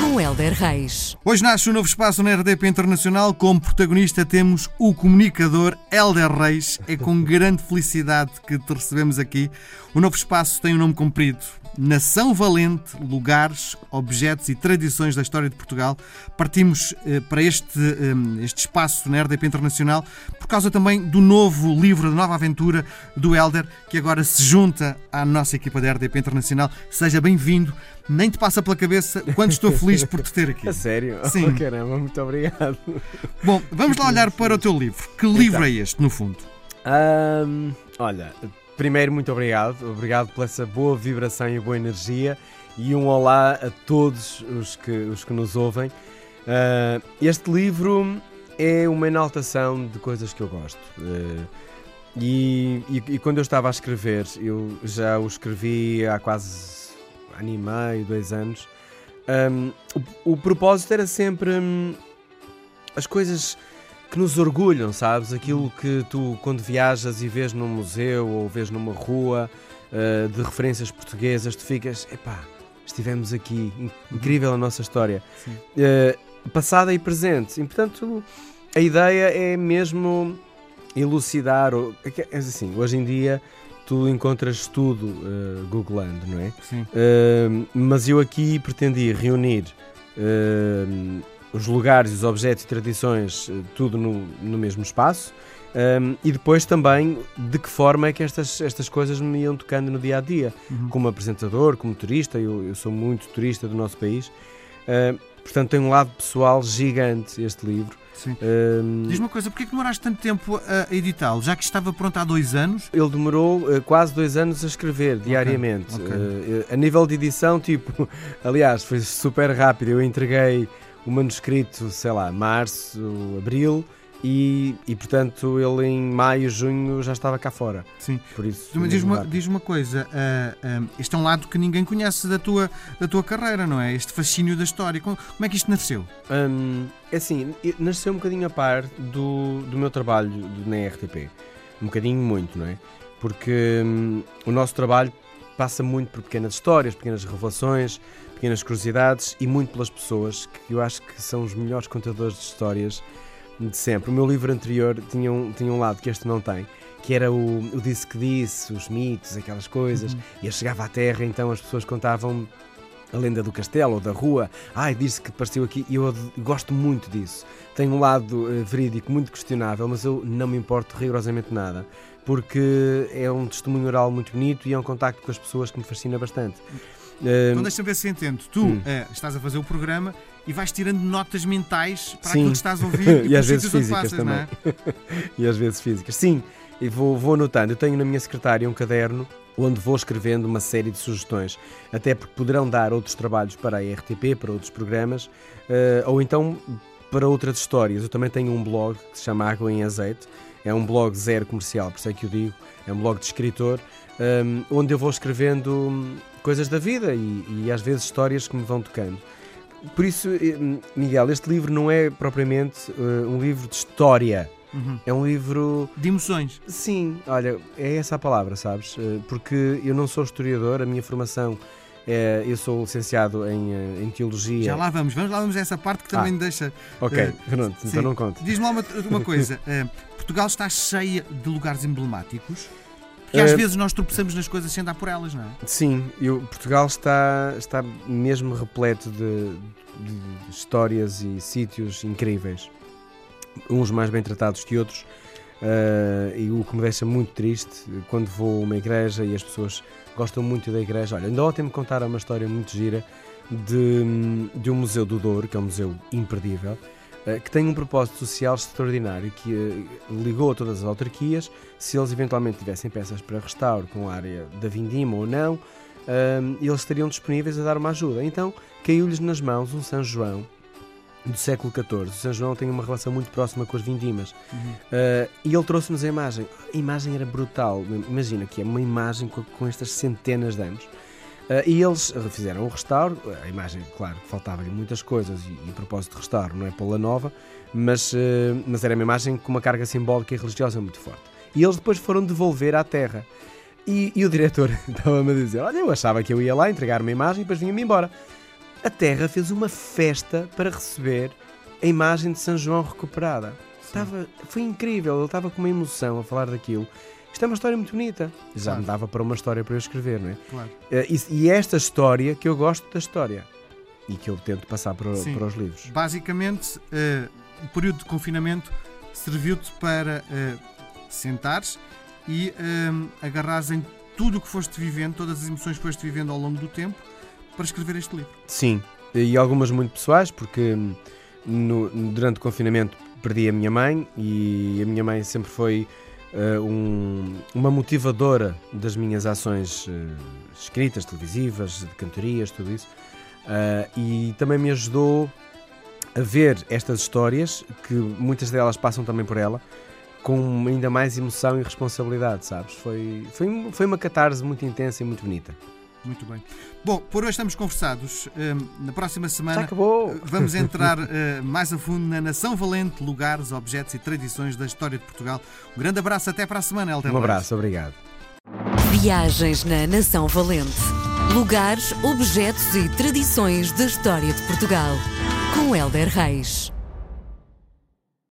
Com Helder Reis. Hoje nasce um novo espaço na RDP Internacional. Como protagonista temos o comunicador Helder Reis. É com grande felicidade que te recebemos aqui. O novo espaço tem um nome comprido. Nação Valente, lugares, objetos e tradições da história de Portugal. Partimos eh, para este, eh, este espaço na RDP Internacional por causa também do novo livro, da nova aventura do Helder, que agora se junta à nossa equipa da RDP Internacional. Seja bem-vindo. Nem te passa pela cabeça quanto estou feliz por te ter aqui. A sério? Sim. Oh, caramba, muito obrigado. Bom, vamos lá olhar para o teu livro. Que livro Então. é este, no fundo? Ahm, olha, primeiro, muito obrigado. Obrigado por essa boa vibração e boa energia. E um olá a todos os que, os que nos ouvem. Ah, este livro é uma enaltação de coisas que eu gosto. Ah, e, e- e quando eu estava a escrever, eu já o escrevi há quase ano e meio, dois anos. Ahm, o, o propósito era sempre hum, as coisas que nos orgulham, sabes? Aquilo que tu, quando viajas e vês num museu ou vês numa rua ah, de referências portuguesas, tu ficas, epá, estivemos aqui, in- incrível a nossa história. Ah, passada e presente. E portanto, a ideia é mesmo elucidar. ou- é é assim, hoje em dia tu encontras tudo ah, googlando, não é? Sim. Uh, mas eu aqui pretendi reunir uh, os lugares, os objetos e tradições, uh, tudo no, no mesmo espaço. Um, e depois também de que forma é que estas, estas coisas me iam tocando no dia a dia, Uhum. como apresentador, como turista. Eu, eu sou muito turista do nosso país, Uh, portanto, tem um lado pessoal gigante este livro. Sim. Um, Diz-me uma coisa, porquê que demoraste tanto tempo a editá-lo? Já que estava pronto há dois anos? Ele demorou uh, quase dois anos a escrever diariamente. ok. Uh, a nível de edição, tipo, aliás, foi super rápido. Eu entreguei o manuscrito, sei lá, março, abril, e, e portanto ele em maio, junho já estava cá fora. Sim. Por isso. Diz-me mesmo uma, diz uma coisa, ah, ah, este é um lado que ninguém conhece da tua, da tua carreira, não é? Este fascínio da história. Como, como é que isto nasceu? Hum, é assim, nasceu um bocadinho a par do, do meu trabalho na RTP. Um bocadinho muito, não é? Porque hum, o nosso trabalho passa muito por pequenas histórias, pequenas revelações, pequenas curiosidades e muito pelas pessoas que eu acho que são os melhores contadores de histórias de sempre. O meu livro anterior tinha um, tinha um lado que este não tem, que era o, o disse que disse, os mitos, aquelas coisas. E eu chegava à Terra, então as pessoas contavam a lenda do castelo ou da rua. Ai, disse que apareceu aqui. E eu gosto muito disso. Tem um lado eh, verídico muito questionável, mas eu não me importo rigorosamente nada. Porque é um testemunho oral muito bonito e é um contacto com as pessoas que me fascina bastante. Eh, Então deixa-me ver se entendo. Tu Hum. ah, estás a fazer o programa e vais tirando notas mentais para Sim. aquilo que estás a ouvir E pelos às vezes físicas passas, não é? e às vezes físicas. Sim, e vou, vou anotando. Eu tenho na minha secretária um caderno onde vou escrevendo uma série de sugestões, até porque poderão dar outros trabalhos para a RTP, para outros programas, eh, ou então para outras histórias. Eu também tenho um blog que se chama Água em Azeite, é um blog zero comercial, por isso é que eu digo, é um blog de escritor, ehm, onde eu vou escrevendo coisas da vida e, e às vezes histórias que me vão tocando. Por isso, eh, Miguel, este livro não é propriamente eh, um livro de história. Uhum. É um livro. De emoções. Sim, olha, é essa a palavra, sabes? Eh, Porque eu não sou historiador, a minha formação é. Eu sou licenciado em, em teologia. Já lá vamos, vamos lá vamos a essa parte que também deixa. Ok, Eh, pronto, então não conto. Diz-me lá uma, uma coisa. ah, Portugal está cheia de lugares emblemáticos. Porque às Eh, vezes nós tropeçamos nas coisas sem dar por elas, não é? Sim, eu, Portugal está, está mesmo repleto de, de histórias e sítios incríveis. Uns mais bem tratados que outros. eh, e o que me deixa muito triste quando vou a uma igreja e as pessoas gostam muito da igreja. Olha, ainda ontem me contaram uma história muito gira de, de um museu do Douro, que é um museu imperdível, que tem um propósito social extraordinário, que eh, ligou a todas as autarquias, se eles eventualmente tivessem peças para restauro com a área da vindima ou não, ahm, eles estariam disponíveis a dar uma ajuda. Então caiu-lhes nas mãos um São João do século XIV. O São João tem uma relação muito próxima com as vindimas. Ah, e ele trouxe-nos a imagem. A imagem era brutal. Imagina que é uma imagem com, com estas centenas de anos. Ah, e eles fizeram o restauro. A imagem, claro, faltava-lhe muitas coisas e, e o propósito de restauro não é pô-la nova, mas, ah, mas era uma imagem com uma carga simbólica e religiosa muito forte. E eles depois foram devolver à terra. E, e o diretor estava-me a dizer: Olha, eu achava que eu ia lá entregar uma imagem e depois vinha-me embora. A terra fez uma festa para receber a imagem de São João recuperada. Estava, foi incrível, ele estava com uma emoção a falar daquilo. Isto é uma história muito bonita. Já Claro. me dava para uma história para eu escrever, não é? Claro. Eh, E, e é esta história que eu gosto da história e que eu tento passar para, Sim. para os livros. Basicamente, eh, o período de confinamento serviu-te para eh, sentares e eh, agarrares em tudo o que foste vivendo, todas as emoções que foste vivendo ao longo do tempo, para escrever este livro. Sim, e algumas muito pessoais, porque hum, no- durante o confinamento perdi a minha mãe e a minha mãe sempre foi eh, um- uma motivadora das minhas ações eh, escritas, televisivas, de cantorias, tudo isso. Ah, e também me ajudou a ver estas histórias, que muitas delas passam também por ela, com ainda mais emoção e responsabilidade, sabes? Foi, foi, foi uma catarse muito intensa e muito bonita. Muito bem. Bom, por hoje estamos conversados. Eh, na próxima semana vamos entrar eh, mais a fundo na Nação Valente, lugares, objetos e tradições da história de Portugal. Um grande abraço, até para a semana, Helder Um abraço, obrigado. Viagens na Nação Valente. Lugares, objetos e tradições da história de Portugal. Com Helder Reis.